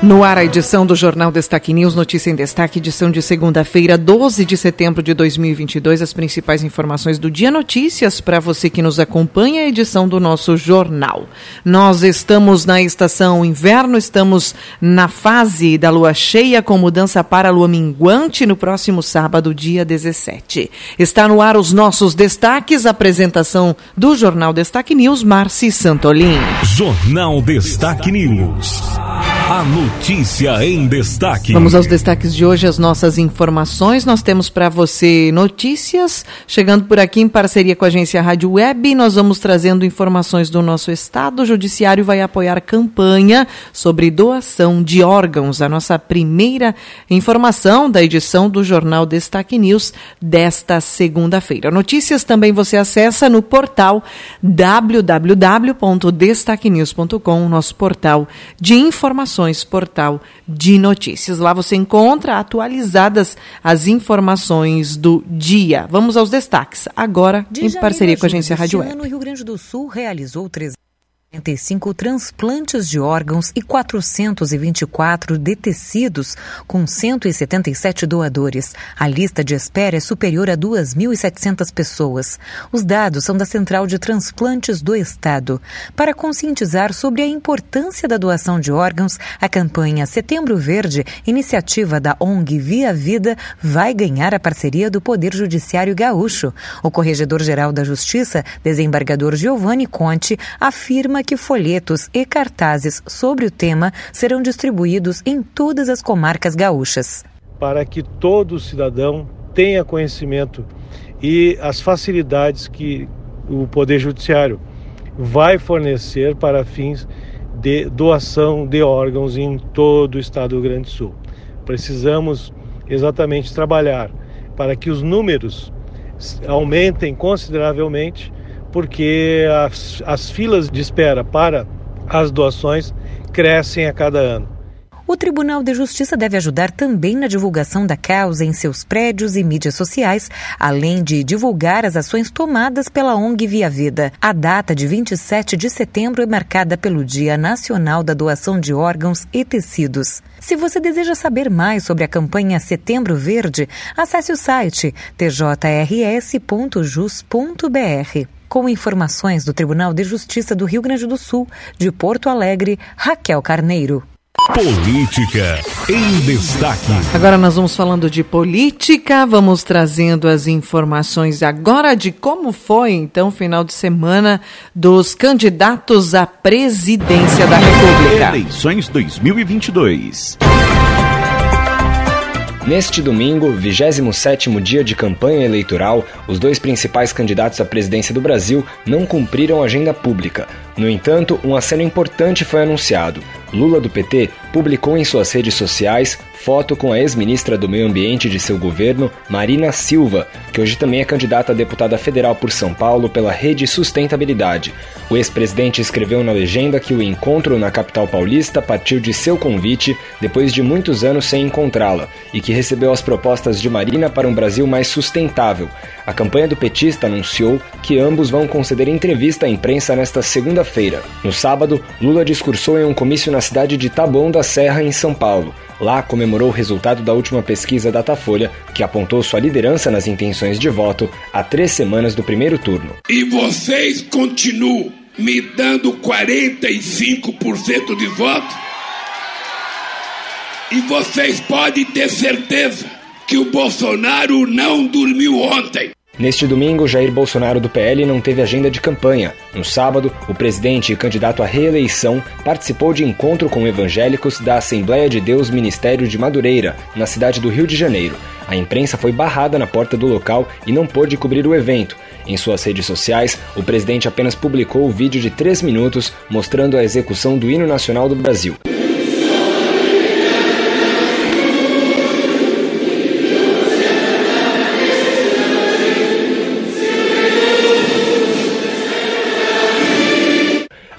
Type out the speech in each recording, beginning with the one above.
No ar, a edição do Jornal Destaque News, notícia em destaque, edição de segunda-feira, 12 de setembro de 2022. As principais informações do dia, notícias para você que nos acompanha, a edição do nosso jornal. Nós estamos na estação inverno, estamos na fase da lua cheia, com mudança para a lua minguante no próximo sábado, dia 17. Está no ar os nossos destaques, apresentação do Jornal Destaque News, Marci Santolin. Jornal Destaque News. A notícia em destaque. Vamos aos destaques de hoje, as nossas informações. Nós temos para você notícias chegando por aqui em parceria com a agência Rádio Web. Nós vamos trazendo informações do nosso estado. O Judiciário vai apoiar campanha sobre doação de órgãos. A nossa primeira informação da edição do Jornal Destaque News desta segunda-feira. Notícias também você acessa no portal www.destaquenews.com, nosso portal de informações Informações Portal de Notícias. Lá você encontra atualizadas as informações do dia. Vamos aos destaques. Agora, de em parceria com a agência Rádio Web. O Rio Grande do Sul realizou três 45 transplantes de órgãos e 424 de tecidos, com 177 doadores. A lista de espera é superior a 2.700 pessoas. Os dados são da Central de Transplantes do Estado. Para conscientizar sobre a importância da doação de órgãos, a campanha Setembro Verde, iniciativa da ONG Via Vida, vai ganhar a parceria do Poder Judiciário Gaúcho. O Corregedor-Geral da Justiça, desembargador Giovanni Conte, afirma que folhetos e cartazes sobre o tema serão distribuídos em todas as comarcas gaúchas. Para que todo cidadão tenha conhecimento e as facilidades que o Poder Judiciário vai fornecer para fins de doação de órgãos em todo o estado do Rio Grande do Sul. Precisamos exatamente trabalhar para que os números aumentem consideravelmente porque as, as filas de espera para as doações crescem a cada ano. O Tribunal de Justiça deve ajudar também na divulgação da causa em seus prédios e mídias sociais, além de divulgar as ações tomadas pela ONG Via Vida. A data de 27 de setembro é marcada pelo Dia Nacional da Doação de Órgãos e Tecidos. Se você deseja saber mais sobre a campanha Setembro Verde, acesse o site tjrs.jus.br. Com informações do Tribunal de Justiça do Rio Grande do Sul, de Porto Alegre, Raquel Carneiro. Política em destaque. Agora nós vamos falando de política, vamos trazendo as informações agora de como foi então o final de semana dos candidatos à presidência da República. Eleições 2022. Neste domingo, 27º dia de campanha eleitoral, os dois principais candidatos à presidência do Brasil não cumpriram agenda pública. No entanto, um aceno importante foi anunciado. Lula do PT publicou em suas redes sociais foto com a ex-ministra do Meio Ambiente de seu governo, Marina Silva, que hoje também é candidata a deputada federal por São Paulo pela Rede Sustentabilidade. O ex-presidente escreveu na legenda que o encontro na capital paulista partiu de seu convite depois de muitos anos sem encontrá-la e que recebeu as propostas de Marina para um Brasil mais sustentável. A campanha do petista anunciou que ambos vão conceder entrevista à imprensa nesta segunda-feira. No sábado, Lula discursou em um comício na cidade de Taboão da Serra, em São Paulo. Lá comemorou o resultado da última pesquisa Datafolha, que apontou sua liderança nas intenções de voto a três semanas do primeiro turno. E vocês continuam me dando 45% de voto? E vocês podem ter certeza que o Bolsonaro não dormiu ontem. Neste domingo, Jair Bolsonaro do PL não teve agenda de campanha. No sábado, o presidente e candidato à reeleição participou de encontro com evangélicos da Assembleia de Deus Ministério de Madureira, na cidade do Rio de Janeiro. A imprensa foi barrada na porta do local e não pôde cobrir o evento. Em suas redes sociais, o presidente apenas publicou o vídeo de três minutos mostrando a execução do hino nacional do Brasil.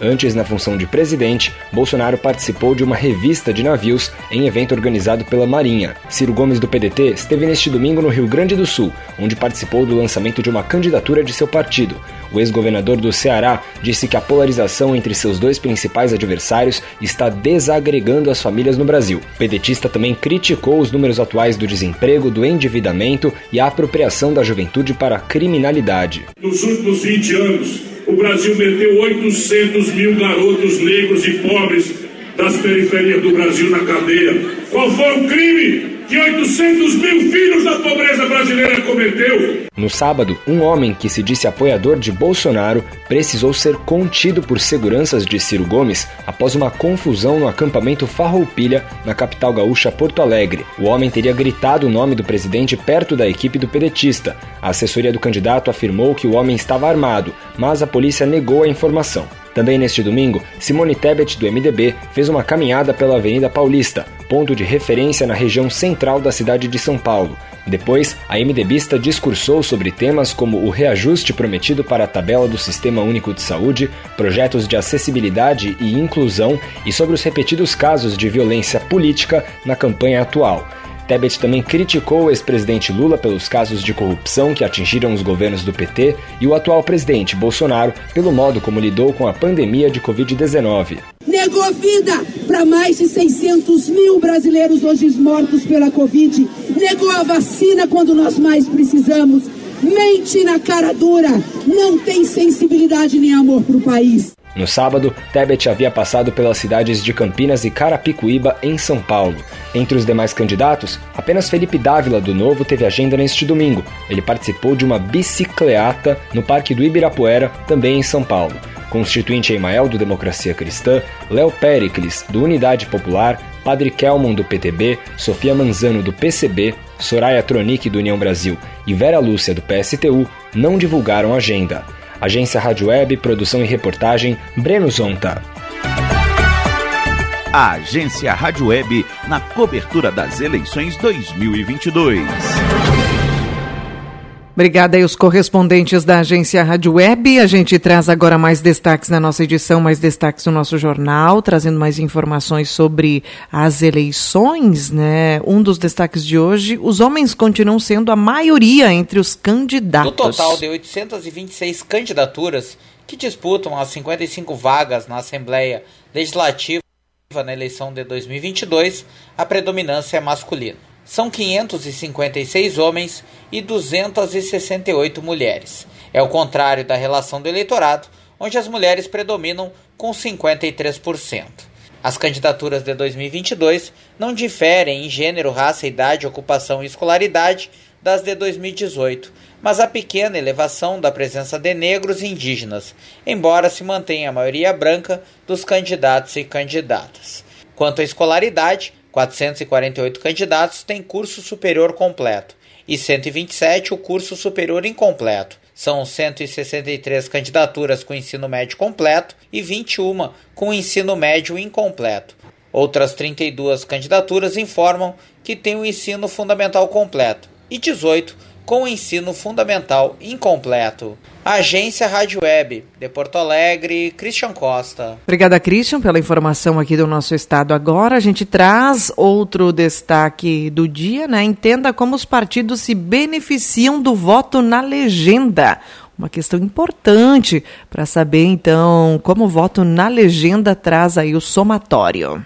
Antes, na função de presidente, Bolsonaro participou de uma revista de navios em evento organizado pela Marinha. Ciro Gomes, do PDT, esteve neste domingo no Rio Grande do Sul, onde participou do lançamento de uma candidatura de seu partido. O ex-governador do Ceará disse que a polarização entre seus dois principais adversários está desagregando as famílias no Brasil. O pedetista também criticou os números atuais do desemprego, do endividamento e a apropriação da juventude para a criminalidade. Nos últimos 20 anos, o Brasil meteu 800 mil garotos negros e pobres das periferias do Brasil na cadeia. Qual foi o crime? Que 800 mil filhos da pobreza brasileira cometeu. No sábado, um homem que se disse apoiador de Bolsonaro precisou ser contido por seguranças de Ciro Gomes após uma confusão no acampamento Farroupilha, na capital gaúcha Porto Alegre. O homem teria gritado o nome do presidente perto da equipe do pedetista. A assessoria do candidato afirmou que o homem estava armado, mas a polícia negou a informação. Também neste domingo, Simone Tebet, do MDB, fez uma caminhada pela Avenida Paulista, ponto de referência na região central da cidade de São Paulo. Depois, a MDBista discursou sobre temas como o reajuste prometido para a tabela do Sistema Único de Saúde, projetos de acessibilidade e inclusão e sobre os repetidos casos de violência política na campanha atual. Tebet também criticou o ex-presidente Lula pelos casos de corrupção que atingiram os governos do PT e o atual presidente Bolsonaro pelo modo como lidou com a pandemia de Covid-19. Negou vida para mais de 600 mil brasileiros hoje mortos pela Covid. Negou a vacina quando nós mais precisamos. Mente na cara dura. Não tem sensibilidade nem amor para o país. No sábado, Tebet havia passado pelas cidades de Campinas e Carapicuíba, em São Paulo. Entre os demais candidatos, apenas Felipe Dávila, do Novo, teve agenda neste domingo. Ele participou de uma bicicleata no Parque do Ibirapuera, também em São Paulo. Constituinte Emael, do Democracia Cristã, Léo Pericles, do Unidade Popular, Padre Kelmon, do PTB, Sofia Manzano, do PCB, Soraya Tronic, do União Brasil e Vera Lúcia, do PSTU, não divulgaram agenda. Agência Rádio Web, produção e reportagem, Breno Zonta. A Agência Rádio Web na cobertura das eleições 2022. Obrigada aí os correspondentes da agência Rádio Web. A gente traz agora mais destaques na nossa edição, mais destaques no nosso jornal, trazendo mais informações sobre as eleições, né? Um dos destaques de hoje, os homens continuam sendo a maioria entre os candidatos. No total de 826 candidaturas que disputam as 55 vagas na Assembleia Legislativa na eleição de 2022, a predominância é masculina são 556 homens e 268 mulheres. É o contrário da relação do eleitorado, onde as mulheres predominam com 53%. As candidaturas de 2022 não diferem em gênero, raça, idade, ocupação e escolaridade das de 2018, mas há pequena elevação da presença de negros e indígenas, embora se mantenha a maioria branca dos candidatos e candidatas. Quanto à escolaridade, 448 candidatos têm curso superior completo e 127 o curso superior incompleto. São 163 candidaturas com ensino médio completo e 21 com ensino médio incompleto. Outras 32 candidaturas informam que têm o ensino fundamental completo e 18 com o ensino fundamental incompleto. Agência Rádio Web, de Porto Alegre, Christian Costa. Obrigada, Christian, pela informação aqui do nosso estado. Agora a gente traz outro destaque do dia, né? Entenda como os partidos se beneficiam do voto na legenda. Uma questão importante para saber, então, como o voto na legenda traz aí o somatório.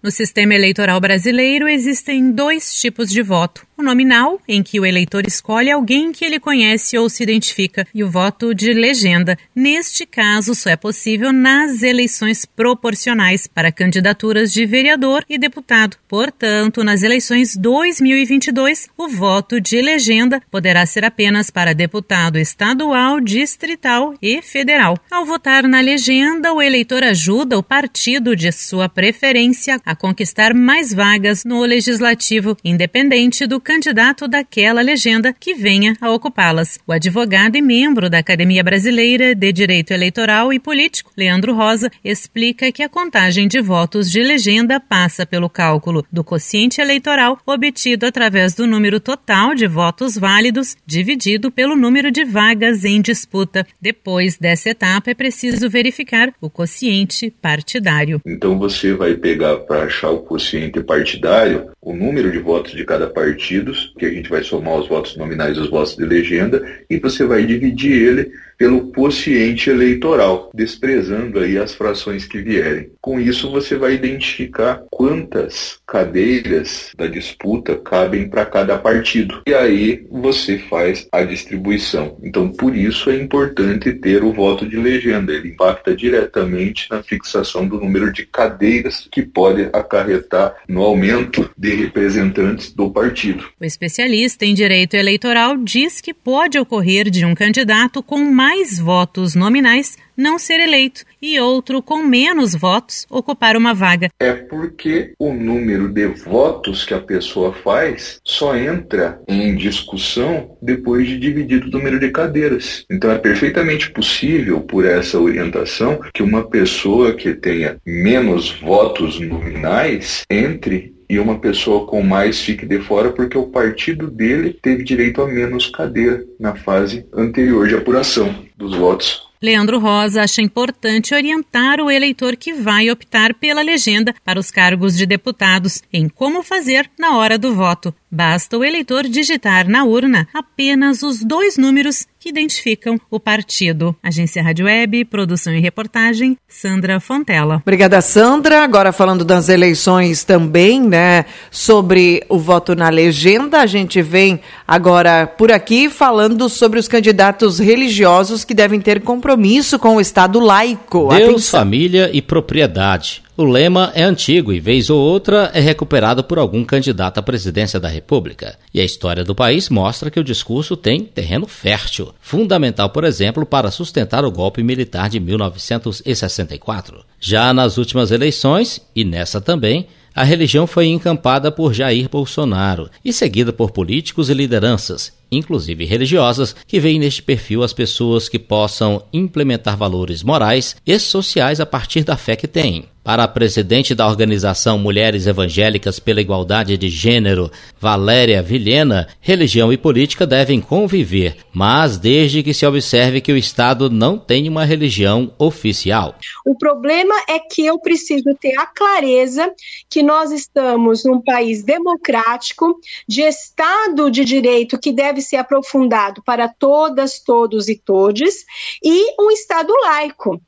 No sistema eleitoral brasileiro existem dois tipos de voto: o nominal, em que o eleitor escolhe alguém que ele conhece ou se identifica, e o voto de legenda. Neste caso, só é possível nas eleições proporcionais para candidaturas de vereador e deputado. Portanto, nas eleições 2022, o voto de legenda poderá ser apenas para deputado estadual, distrital e federal. Ao votar na legenda, o eleitor ajuda o partido de sua preferência a conquistar mais vagas no legislativo, independente do candidato daquela legenda que venha a ocupá-las. O advogado e membro da Academia Brasileira de Direito Eleitoral e Político, Leandro Rosa, explica que a contagem de votos de legenda passa pelo cálculo do quociente eleitoral obtido através do número total de votos válidos dividido pelo número de vagas em disputa. Depois dessa etapa, é preciso verificar o quociente partidário. Então você vai pegar para achar o quociente partidário o número de votos de cada partido, que a gente vai somar os votos nominais e os votos de legenda, e você vai dividir ele pelo quociente eleitoral, desprezando aí as frações que vierem. Com isso você vai identificar quantas cadeiras da disputa cabem para cada partido. E aí você faz a distribuição. Então por isso é importante ter o voto de legenda. Ele impacta diretamente na fixação do número de cadeiras que pode acarretar no aumento de representantes do partido. O especialista em direito eleitoral diz que pode ocorrer de um candidato com mais mais votos nominais não ser eleito e outro com menos votos ocupar uma vaga. É porque o número de votos que a pessoa faz só entra em discussão depois de dividido o número de cadeiras. Então é perfeitamente possível, por essa orientação, que uma pessoa que tenha menos votos nominais entre e uma pessoa com mais fique de fora porque o partido dele teve direito a menos cadeira na fase anterior de apuração dos votos. Leandro Rosa acha importante orientar o eleitor que vai optar pela legenda para os cargos de deputados em como fazer na hora do voto. Basta o eleitor digitar na urna apenas os dois números que identificam o partido. Agência Rádio Web, produção e reportagem, Sandra Fontela. Obrigada, Sandra. Agora falando das eleições também, né, sobre o voto na legenda, a gente vem agora por aqui falando sobre os candidatos religiosos que devem ter compromisso com o Estado laico. Deus, Atenção. família e propriedade. O lema é antigo e, vez ou outra, é recuperado por algum candidato à presidência da República. E a história do país mostra que o discurso tem terreno fértil, fundamental, por exemplo, para sustentar o golpe militar de 1964. Já nas últimas eleições, e nessa também, a religião foi encampada por Jair Bolsonaro e seguida por políticos e lideranças, inclusive religiosas, que veem neste perfil as pessoas que possam implementar valores morais e sociais a partir da fé que têm. Para a presidente da organização Mulheres Evangélicas pela Igualdade de Gênero, Valéria Vilhena, religião e política devem conviver, mas desde que se observe que o Estado não tem uma religião oficial. O problema é que eu preciso ter a clareza que nós estamos num país democrático, de Estado de direito que deve ser aprofundado para todas, todos e todes, e um Estado laico.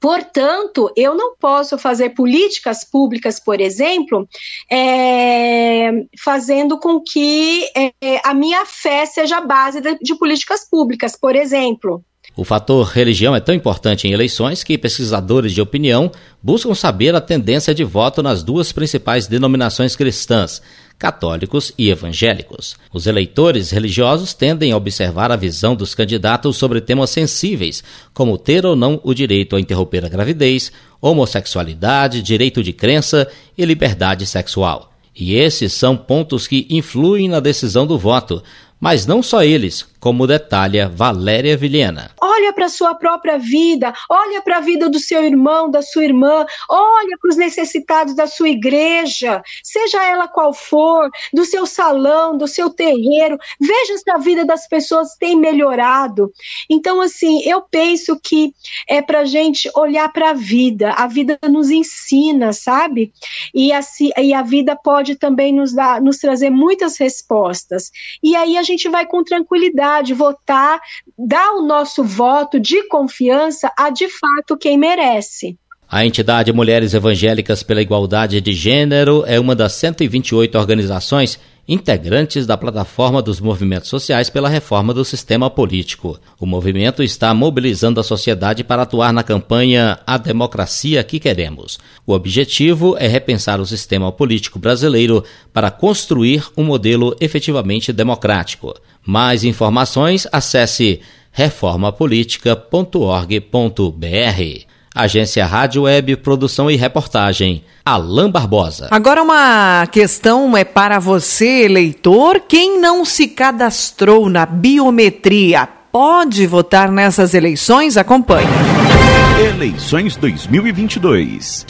Portanto, eu não posso fazer políticas públicas, por exemplo, é, fazendo com que é, a minha fé seja base de, de políticas públicas, por exemplo. O fator religião é tão importante em eleições que pesquisadores de opinião buscam saber a tendência de voto nas duas principais denominações cristãs, católicos e evangélicos. Os eleitores religiosos tendem a observar a visão dos candidatos sobre temas sensíveis, como ter ou não o direito a interromper a gravidez, homossexualidade, direito de crença e liberdade sexual. E esses são pontos que influem na decisão do voto, mas não só eles, como detalha Valéria Vilhena. Olha para a sua própria vida, olha para a vida do seu irmão, da sua irmã, olha para os necessitados da sua igreja, seja ela qual for, do seu salão, do seu terreiro, veja se a vida das pessoas tem melhorado. Então, assim, eu penso que é para gente olhar para a vida, a vida nos ensina, sabe? E, assim, e a vida pode também nos, dar, nos trazer muitas respostas. E aí a gente vai com tranquilidade votar, dar o nosso voto de confiança a de fato quem merece. A entidade Mulheres Evangélicas pela Igualdade de Gênero é uma das 128 organizações integrantes da plataforma dos movimentos sociais pela reforma do sistema político. O movimento está mobilizando a sociedade para atuar na campanha A Democracia que Queremos. O objetivo é repensar o sistema político brasileiro para construir um modelo efetivamente democrático. Mais informações, acesse reformapolitica.org.br. Agência Rádio Web, produção e reportagem. Alain Barbosa. Agora uma questão é para você, eleitor, quem não se cadastrou na biometria pode votar nessas eleições? Acompanhe. Eleições 2022.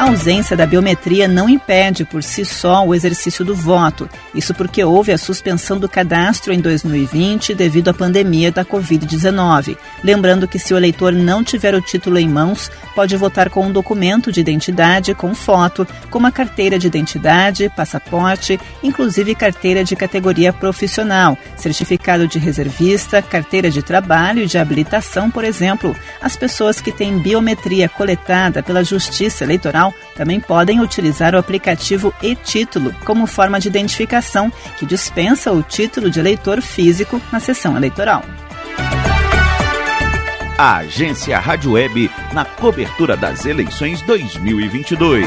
A ausência da biometria não impede por si só o exercício do voto. Isso porque houve a suspensão do cadastro em 2020 devido à pandemia da Covid-19. Lembrando que se o eleitor não tiver o título em mãos, pode votar com um documento de identidade com foto, como a carteira de identidade, passaporte, inclusive carteira de categoria profissional, certificado de reservista, carteira de trabalho e de habilitação, por exemplo. As pessoas que têm biometria coletada pela Justiça Eleitoral também podem utilizar o aplicativo e-Título como forma de identificação, que dispensa o título de eleitor físico na sessão eleitoral. A Agência Rádio Web na cobertura das eleições 2022.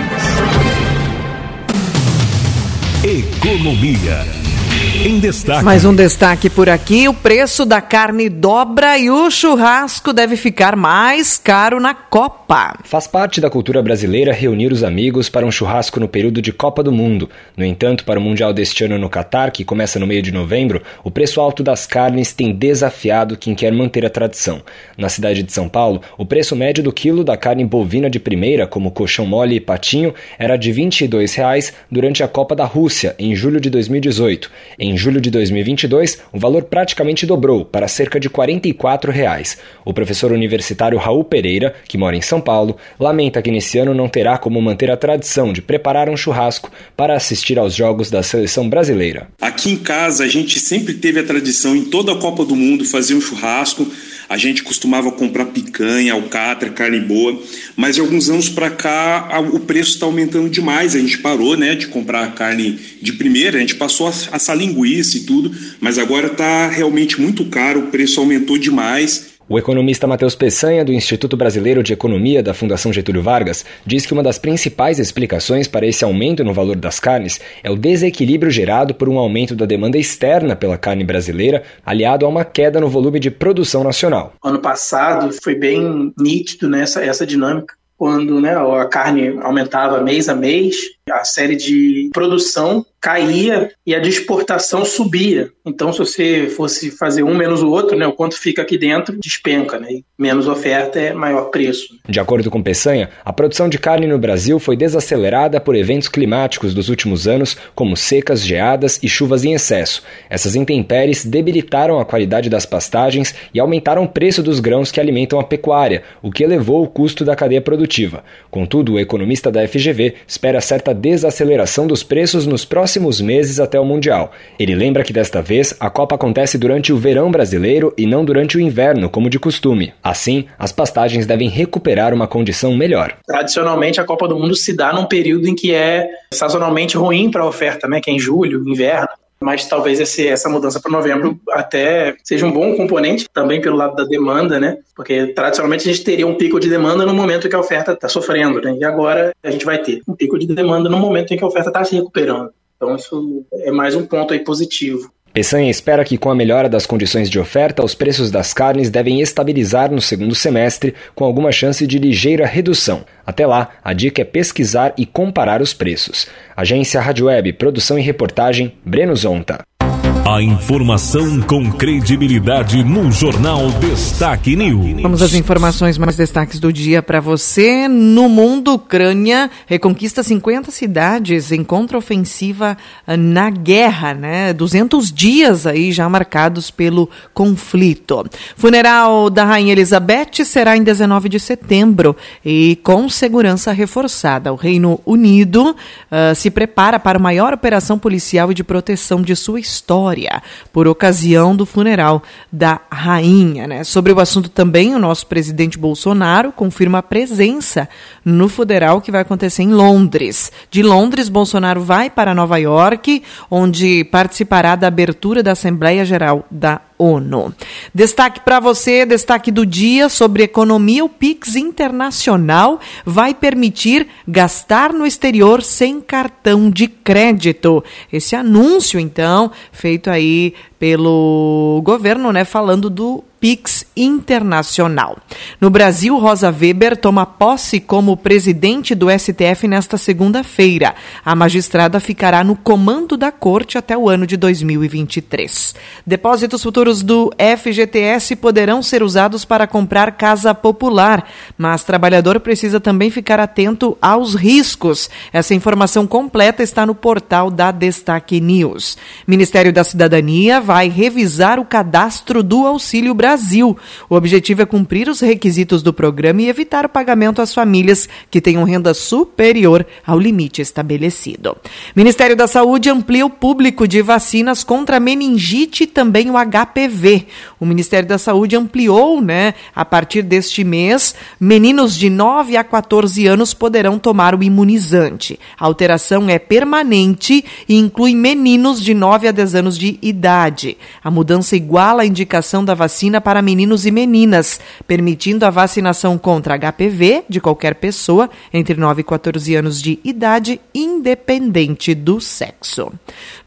Economia. Em destaque. Mais um destaque por aqui: o preço da carne dobra e o churrasco deve ficar mais caro na Copa. Faz parte da cultura brasileira reunir os amigos para um churrasco no período de Copa do Mundo. No entanto, para o Mundial deste ano no Catar, que começa no meio de novembro, o preço alto das carnes tem desafiado quem quer manter a tradição. Na cidade de São Paulo, o preço médio do quilo da carne bovina de primeira, como coxão mole e patinho, era de 22 reais durante a Copa da Rússia, em julho de 2018. Em julho de 2022, o valor praticamente dobrou para cerca de 44 reais. O professor universitário Raul Pereira, que mora em São Paulo, lamenta que nesse ano não terá como manter a tradição de preparar um churrasco para assistir aos jogos da seleção brasileira. Aqui em casa, a gente sempre teve a tradição em toda a Copa do Mundo fazer um churrasco. A gente costumava comprar picanha, alcatra, carne boa, mas de alguns anos para cá o preço está aumentando demais. A gente parou, né, de comprar carne de primeira, a gente passou a assar linguiça e tudo, mas agora está realmente muito caro, o preço aumentou demais. O economista Matheus Peçanha, do Instituto Brasileiro de Economia da Fundação Getúlio Vargas, diz que uma das principais explicações para esse aumento no valor das carnes é o desequilíbrio gerado por um aumento da demanda externa pela carne brasileira, aliado a uma queda no volume de produção nacional. Ano passado foi bem nítido nessa né, essa dinâmica quando né, a carne aumentava mês a mês, a série de produção caía e a de exportação subia. Então, se você fosse fazer um menos o outro, né, o quanto fica aqui dentro despenca, né? menos oferta é maior preço. De acordo com Peçanha, a produção de carne no Brasil foi desacelerada por eventos climáticos dos últimos anos, como secas, geadas e chuvas em excesso. Essas intempéries debilitaram a qualidade das pastagens e aumentaram o preço dos grãos que alimentam a pecuária, o que elevou o custo da cadeia produtiva. Contudo, o economista da FGV espera certa desaceleração dos preços nos próximos meses até o Mundial. Ele lembra que desta vez a Copa acontece durante o verão brasileiro e não durante o inverno, como de costume. Assim, as pastagens devem recuperar uma condição melhor. Tradicionalmente, a Copa do Mundo se dá num período em que é sazonalmente ruim para a oferta, né? que é em julho, inverno mas talvez esse, essa mudança para novembro até seja um bom componente também pelo lado da demanda, né? Porque tradicionalmente a gente teria um pico de demanda no momento que a oferta está sofrendo, né? E agora a gente vai ter um pico de demanda no momento em que a oferta está se recuperando. Então isso é mais um ponto aí positivo. Peçanha espera que, com a melhora das condições de oferta, os preços das carnes devem estabilizar no segundo semestre, com alguma chance de ligeira redução. Até lá, a dica é pesquisar e comparar os preços. Agência Rádio Web, produção e reportagem, Breno Zonta. A informação com credibilidade no Jornal Destaque News. Vamos às informações mais destaques do dia para você. No mundo, Ucrânia reconquista 50 cidades em contraofensiva na guerra, né? 200 dias aí já marcados pelo conflito. Funeral da Rainha Elizabeth será em 19 de setembro e com segurança reforçada. O Reino Unido uh, se prepara para a maior operação policial e de proteção de sua história por ocasião do funeral da rainha. Né? Sobre o assunto também, o nosso presidente Bolsonaro confirma a presença no funeral que vai acontecer em Londres. De Londres, Bolsonaro vai para Nova York, onde participará da abertura da Assembleia Geral da ONU. Destaque para você, destaque do dia sobre economia. O Pix Internacional vai permitir gastar no exterior sem cartão de crédito. Esse anúncio, então, feito aí pelo governo, né, falando do Pix Internacional. No Brasil, Rosa Weber toma posse como presidente do STF nesta segunda-feira. A magistrada ficará no comando da corte até o ano de 2023. Depósitos futuros do FGTS poderão ser usados para comprar casa popular, mas trabalhador precisa também ficar atento aos riscos. Essa informação completa está no portal da Destaque News. Ministério da Cidadania vai revisar o cadastro do Auxílio Brasil Brasil. O objetivo é cumprir os requisitos do programa e evitar o pagamento às famílias que tenham renda superior ao limite estabelecido. Ministério da Saúde amplia o público de vacinas contra meningite e também o HPV. O Ministério da Saúde ampliou, né, a partir deste mês, meninos de 9 a 14 anos poderão tomar o imunizante. A alteração é permanente e inclui meninos de 9 a 10 anos de idade. A mudança iguala a indicação da vacina para meninos e meninas, permitindo a vacinação contra HPV de qualquer pessoa entre 9 e 14 anos de idade, independente do sexo.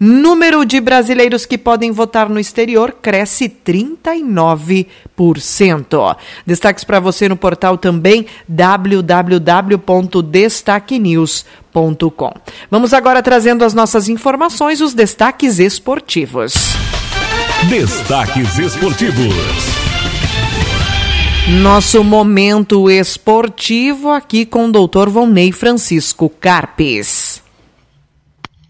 Número de brasileiros que podem votar no exterior cresce 39%. Destaques para você no portal também www.destaquenews.com. Vamos agora trazendo as nossas informações, os destaques esportivos. Destaques esportivos. Nosso momento esportivo aqui com o doutor Volney Francisco Carpes.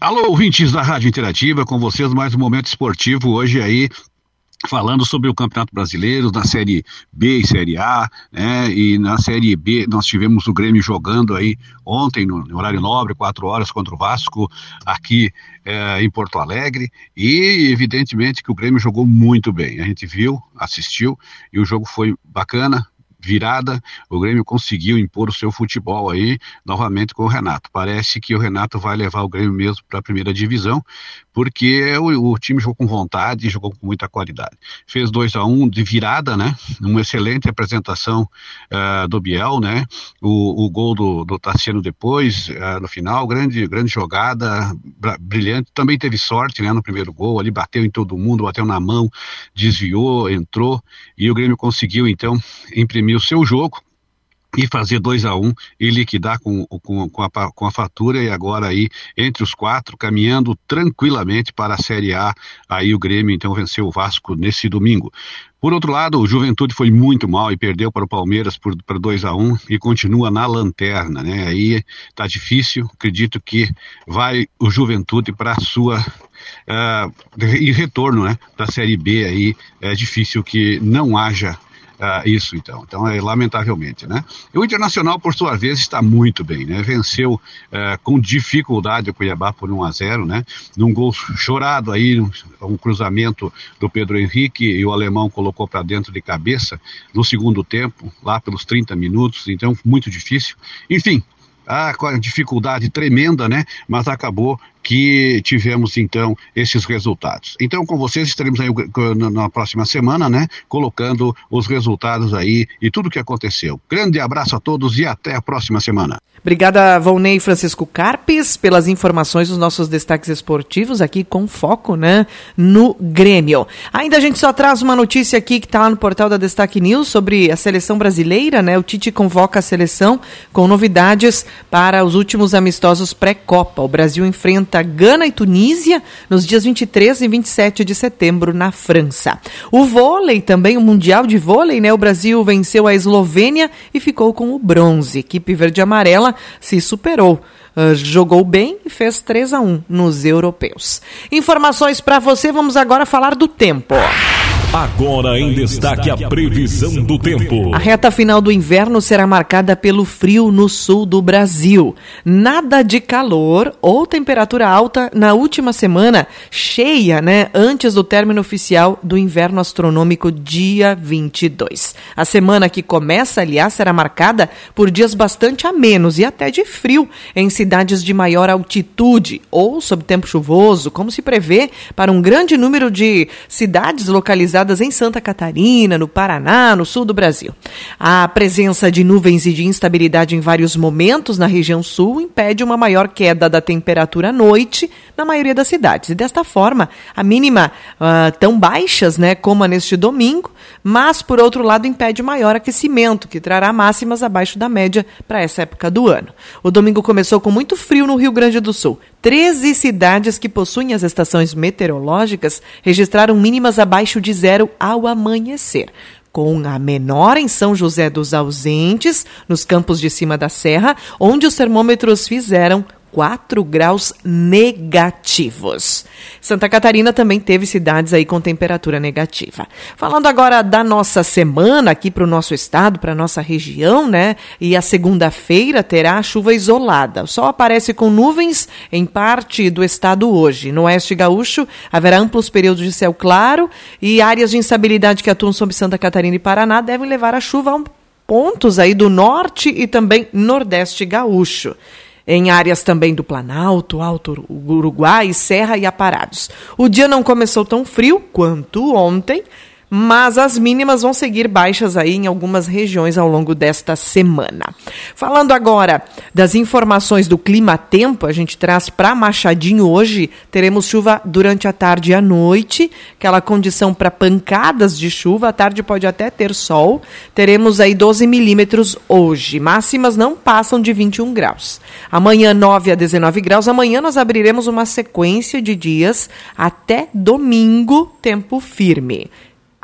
Alô, ouvintes da Rádio Interativa, com vocês mais um momento esportivo hoje aí falando sobre o Campeonato Brasileiro, na Série B e Série A, né, e na Série B nós tivemos o Grêmio jogando aí ontem, no, no horário nobre, quatro horas, contra o Vasco, aqui é, em Porto Alegre, e evidentemente que o Grêmio jogou muito bem, a gente viu, assistiu, e o jogo foi bacana, virada, o Grêmio conseguiu impor o seu futebol aí novamente com o Renato. Parece que o Renato vai levar o Grêmio mesmo para a primeira divisão, porque o, o, time jogou com vontade e jogou com muita qualidade. Fez 2 a 1 um de virada, né? Uma excelente apresentação uh, do Biel, né? O, o gol do, do Tassiano depois, uh, no final, grande, grande jogada, brilhante. Também teve sorte, né? No primeiro gol, ali bateu em todo mundo, bateu na mão, desviou, entrou e o Grêmio conseguiu então imprimir o seu jogo e fazer 2 a 1 um, e liquidar com, com, com, a, com a fatura e agora aí entre os quatro caminhando tranquilamente para a Série A. Aí o Grêmio então venceu o Vasco nesse domingo. Por outro lado, o Juventude foi muito mal e perdeu para o Palmeiras por, para 2 a 1 um, e continua na lanterna, né? Aí tá difícil, acredito que vai o Juventude para a sua uh, e retorno, né, da Série B aí, é difícil que não haja uh, isso, então. Então, é, lamentavelmente, né? E o Internacional, por sua vez, está muito bem, né? Venceu uh, com dificuldade o Cuiabá por 1 a 0 né? Num gol chorado aí, um, um cruzamento do Pedro Henrique e o alemão colocou para dentro de cabeça no segundo tempo, lá pelos 30 minutos, então muito difícil. Enfim, a dificuldade tremenda, né? Mas acabou que tivemos então esses resultados. Então, com vocês estaremos aí na próxima semana, né, colocando os resultados aí e tudo o que aconteceu. Grande abraço a todos e até a próxima semana. Obrigada, Volney Francisco Carpes, pelas informações dos nossos destaques esportivos aqui com foco, né, no Grêmio. Ainda a gente só traz uma notícia aqui que está lá no portal da Destaque News sobre a seleção brasileira, né? O Tite convoca a seleção com novidades para os últimos amistosos pré-copa. O Brasil enfrenta Gana e Tunísia nos dias 23 e 27 de setembro na França. O vôlei, também o Mundial de Vôlei, né? O Brasil venceu a Eslovênia e ficou com o bronze. Equipe verde amarela se superou. Uh, jogou bem e fez 3 a 1 nos europeus. Informações para você, vamos agora falar do tempo. Agora em destaque a previsão do tempo. A reta final do inverno será marcada pelo frio no sul do Brasil. Nada de calor ou temperatura alta na última semana, cheia, né, antes do término oficial do inverno astronômico dia 22. A semana que começa, aliás, será marcada por dias bastante amenos e até de frio em cidades de maior altitude ou sob tempo chuvoso, como se prevê para um grande número de cidades localizadas localizadas em Santa Catarina, no Paraná, no sul do Brasil. A presença de nuvens e de instabilidade em vários momentos na região sul impede uma maior queda da temperatura à noite na maioria das cidades. E desta forma, a mínima uh, tão baixas né, como a neste domingo, mas, por outro lado, impede maior aquecimento, que trará máximas abaixo da média para essa época do ano. O domingo começou com muito frio no Rio Grande do Sul. Treze cidades que possuem as estações meteorológicas registraram mínimas abaixo de zero ao amanhecer com a menor em São José dos Ausentes, nos campos de cima da serra, onde os termômetros fizeram 4 graus negativos. Santa Catarina também teve cidades aí com temperatura negativa. Falando agora da nossa semana aqui para o nosso estado, para nossa região, né? E a segunda-feira terá chuva isolada. O sol aparece com nuvens em parte do estado hoje. No oeste gaúcho haverá amplos períodos de céu claro e áreas de instabilidade que atuam sobre Santa Catarina e Paraná devem levar a chuva a pontos aí do norte e também nordeste gaúcho em áreas também do Planalto, Alto Uruguai, Serra e Aparados. O dia não começou tão frio quanto ontem, mas as mínimas vão seguir baixas aí em algumas regiões ao longo desta semana. Falando agora das informações do clima-tempo, a gente traz para Machadinho hoje, teremos chuva durante a tarde e a noite, aquela condição para pancadas de chuva, à tarde pode até ter sol, teremos aí 12 milímetros hoje, máximas não passam de 21 graus. Amanhã 9 a 19 graus, amanhã nós abriremos uma sequência de dias até domingo, tempo firme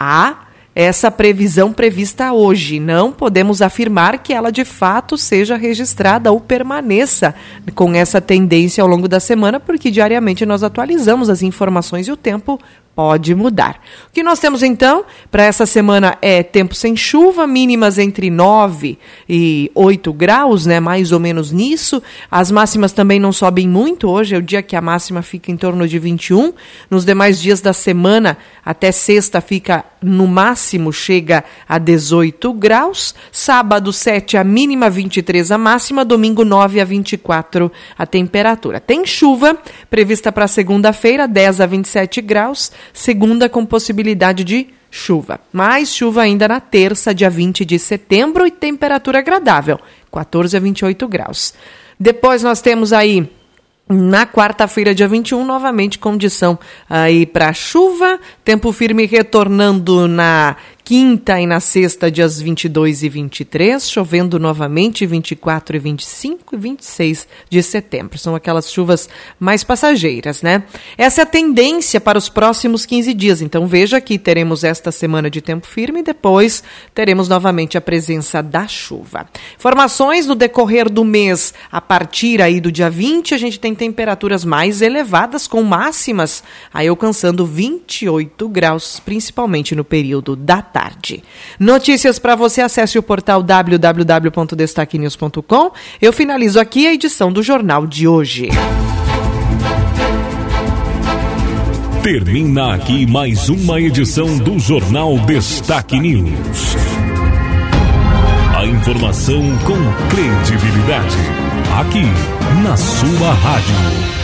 há essa previsão prevista hoje. Não podemos afirmar que ela de fato seja registrada ou permaneça com essa tendência ao longo da semana, porque diariamente nós atualizamos as informações e o tempo pode mudar. O que nós temos então para essa semana é tempo sem chuva, mínimas entre 9 e 8 graus, né, mais ou menos nisso. As máximas também não sobem muito. Hoje é o dia que a máxima fica em torno de 21. Nos demais dias da semana, até sexta fica no máximo chega a 18 graus. Sábado 7 a mínima 23 a máxima, domingo 9 a 24 a temperatura. Tem chuva prevista para segunda-feira, 10 a 27 graus segunda com possibilidade de chuva. Mais chuva ainda na terça, dia 20 de setembro, e temperatura agradável, 14 a 28 graus. Depois nós temos aí na quarta-feira, dia 21, novamente condição aí para chuva, tempo firme retornando na quinta e na sexta, dias 22 e 23, chovendo novamente 24 e 25 e 26 de setembro. São aquelas chuvas mais passageiras, né? Essa é a tendência para os próximos 15 dias. Então veja que teremos esta semana de tempo firme e depois teremos novamente a presença da chuva. Informações no decorrer do mês, a partir aí do dia 20, a gente tem temperaturas mais elevadas com máximas aí alcançando 28 graus, principalmente no período da tarde. Notícias para você, acesse o portal www.destaquenews.com. Eu finalizo aqui a edição do Jornal de hoje. Termina aqui mais uma edição do Jornal Destaque News. A informação com credibilidade. Aqui, na sua rádio.